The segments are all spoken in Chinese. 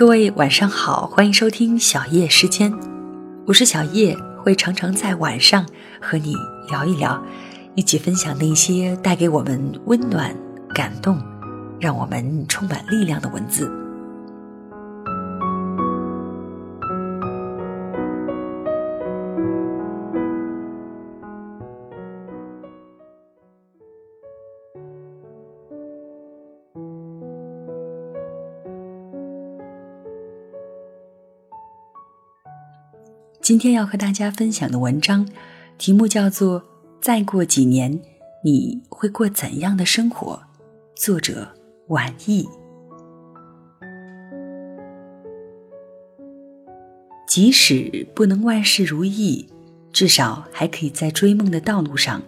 各位晚上好，欢迎收听小叶时间，我是小叶，会常常在晚上和你聊一聊，一起分享那些带给我们温暖、感动，让我们充满力量的文字。今天要和大家分享的文章，题目叫做《再过几年你会过怎样的生活》，作者晚意。即使不能万事如意，至少还可以在追梦的道路上，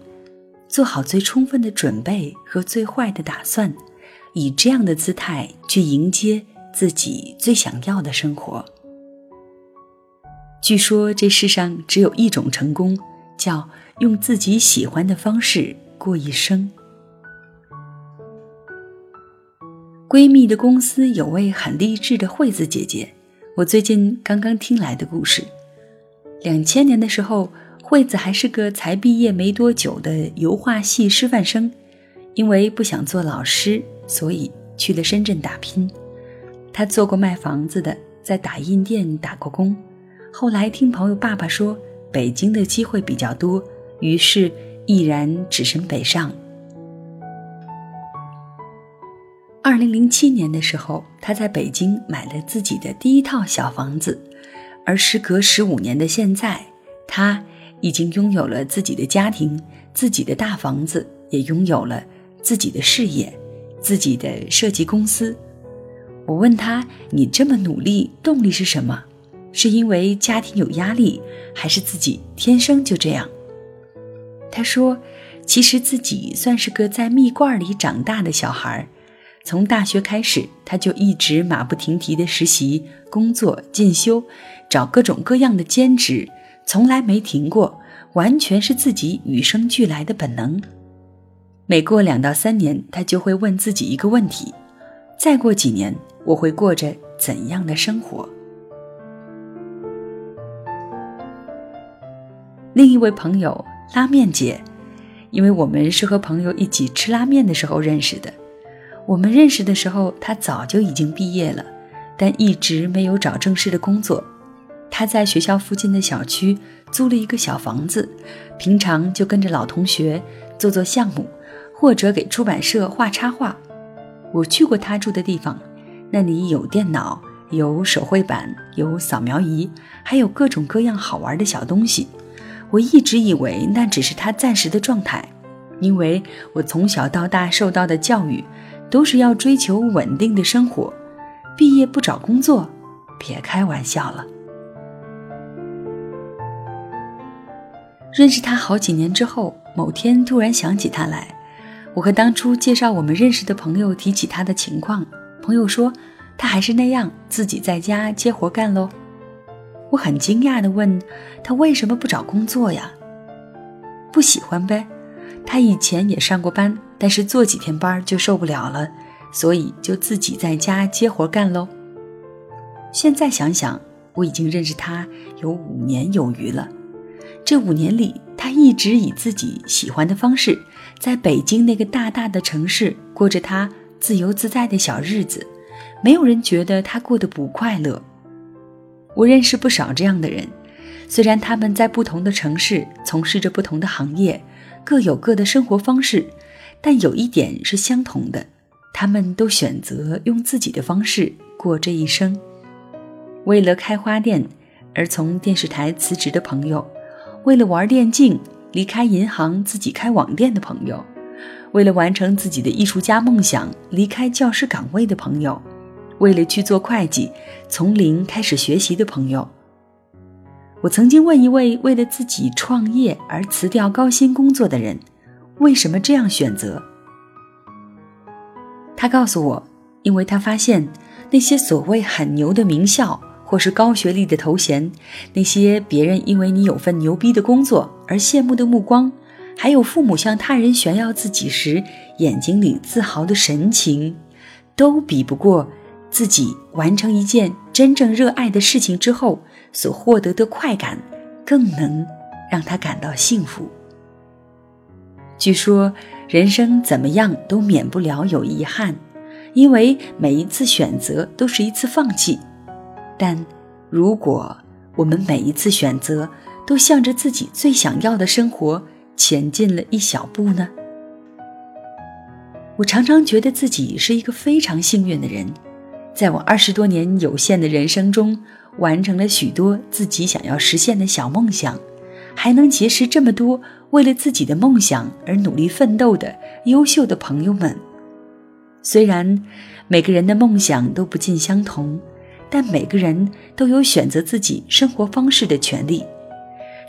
做好最充分的准备和最坏的打算，以这样的姿态去迎接自己最想要的生活。据说这世上只有一种成功，叫用自己喜欢的方式过一生。闺蜜的公司有位很励志的惠子姐姐，我最近刚刚听来的故事。两千年的时候，惠子还是个才毕业没多久的油画系师范生，因为不想做老师，所以去了深圳打拼。她做过卖房子的，在打印店打过工。后来听朋友爸爸说北京的机会比较多，于是毅然只身北上。二零零七年的时候，他在北京买了自己的第一套小房子，而时隔十五年的现在，他已经拥有了自己的家庭、自己的大房子，也拥有了自己的事业、自己的设计公司。我问他：“你这么努力，动力是什么？”是因为家庭有压力，还是自己天生就这样？他说：“其实自己算是个在蜜罐里长大的小孩，从大学开始，他就一直马不停蹄的实习、工作、进修，找各种各样的兼职，从来没停过，完全是自己与生俱来的本能。每过两到三年，他就会问自己一个问题：再过几年，我会过着怎样的生活？”另一位朋友拉面姐，因为我们是和朋友一起吃拉面的时候认识的。我们认识的时候，她早就已经毕业了，但一直没有找正式的工作。她在学校附近的小区租了一个小房子，平常就跟着老同学做做项目，或者给出版社画插画。我去过她住的地方，那里有电脑，有手绘板，有扫描仪，还有各种各样好玩的小东西。我一直以为那只是他暂时的状态，因为我从小到大受到的教育，都是要追求稳定的生活，毕业不找工作，别开玩笑了。认识他好几年之后，某天突然想起他来，我和当初介绍我们认识的朋友提起他的情况，朋友说他还是那样，自己在家接活干喽。我很惊讶地问他：“为什么不找工作呀？”不喜欢呗。他以前也上过班，但是做几天班就受不了了，所以就自己在家接活干喽。现在想想，我已经认识他有五年有余了。这五年里，他一直以自己喜欢的方式，在北京那个大大的城市过着他自由自在的小日子，没有人觉得他过得不快乐。我认识不少这样的人，虽然他们在不同的城市从事着不同的行业，各有各的生活方式，但有一点是相同的：他们都选择用自己的方式过这一生。为了开花店而从电视台辞职的朋友，为了玩电竞离开银行自己开网店的朋友，为了完成自己的艺术家梦想离开教师岗位的朋友。为了去做会计，从零开始学习的朋友，我曾经问一位为了自己创业而辞掉高薪工作的人，为什么这样选择？他告诉我，因为他发现那些所谓很牛的名校或是高学历的头衔，那些别人因为你有份牛逼的工作而羡慕的目光，还有父母向他人炫耀自己时眼睛里自豪的神情，都比不过。自己完成一件真正热爱的事情之后所获得的快感，更能让他感到幸福。据说，人生怎么样都免不了有遗憾，因为每一次选择都是一次放弃。但如果我们每一次选择都向着自己最想要的生活前进了一小步呢？我常常觉得自己是一个非常幸运的人，在我二十多年有限的人生中，完成了许多自己想要实现的小梦想，还能结识这么多为了自己的梦想而努力奋斗的优秀的朋友们。虽然每个人的梦想都不尽相同，但每个人都有选择自己生活方式的权利。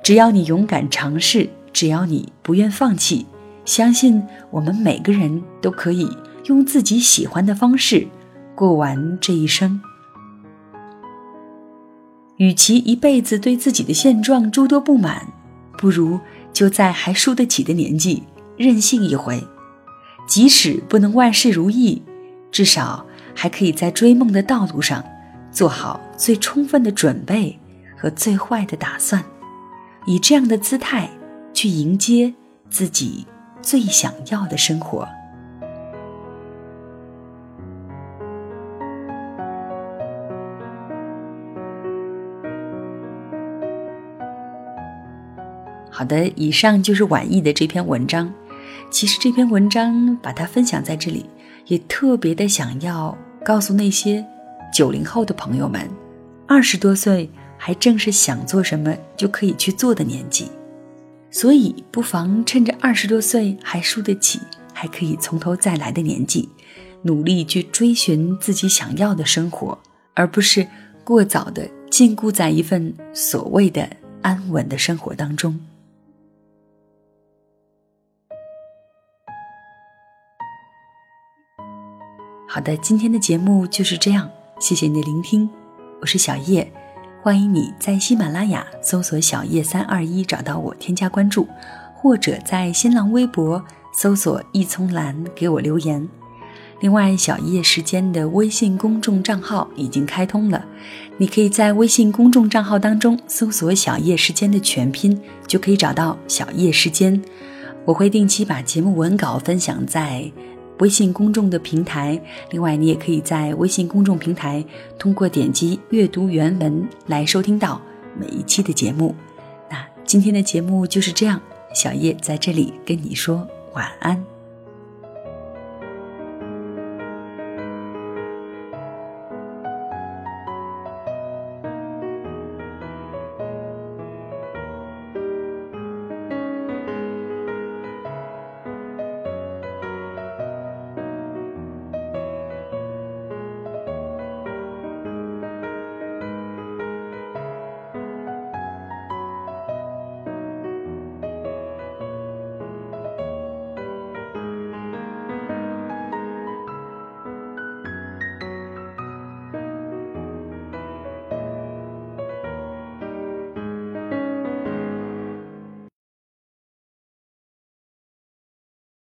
只要你勇敢尝试，只要你不愿放弃。相信我们每个人都可以用自己喜欢的方式过完这一生。与其一辈子对自己的现状诸多不满，不如就在还输得起的年纪任性一回。即使不能万事如意，至少还可以在追梦的道路上做好最充分的准备和最坏的打算，以这样的姿态去迎接自己。最想要的生活。好的，以上就是晚意的这篇文章。其实这篇文章把它分享在这里，也特别的想要告诉那些九零后的朋友们：二十多岁还正是想做什么就可以去做的年纪。所以，不妨趁着二十多岁还输得起、还可以从头再来的年纪，努力去追寻自己想要的生活，而不是过早的禁锢在一份所谓的安稳的生活当中。好的，今天的节目就是这样，谢谢你的聆听，我是小叶。欢迎你在喜马拉雅搜索“小叶三二一”找到我，添加关注，或者在新浪微博搜索“一葱蓝”给我留言。另外，小叶时间的微信公众账号已经开通了，你可以在微信公众账号当中搜索“小叶时间”的全拼，就可以找到小叶时间。我会定期把节目文稿分享在。微信公众的平台，另外你也可以在微信公众平台通过点击阅读原文来收听到每一期的节目。那今天的节目就是这样，小叶在这里跟你说晚安。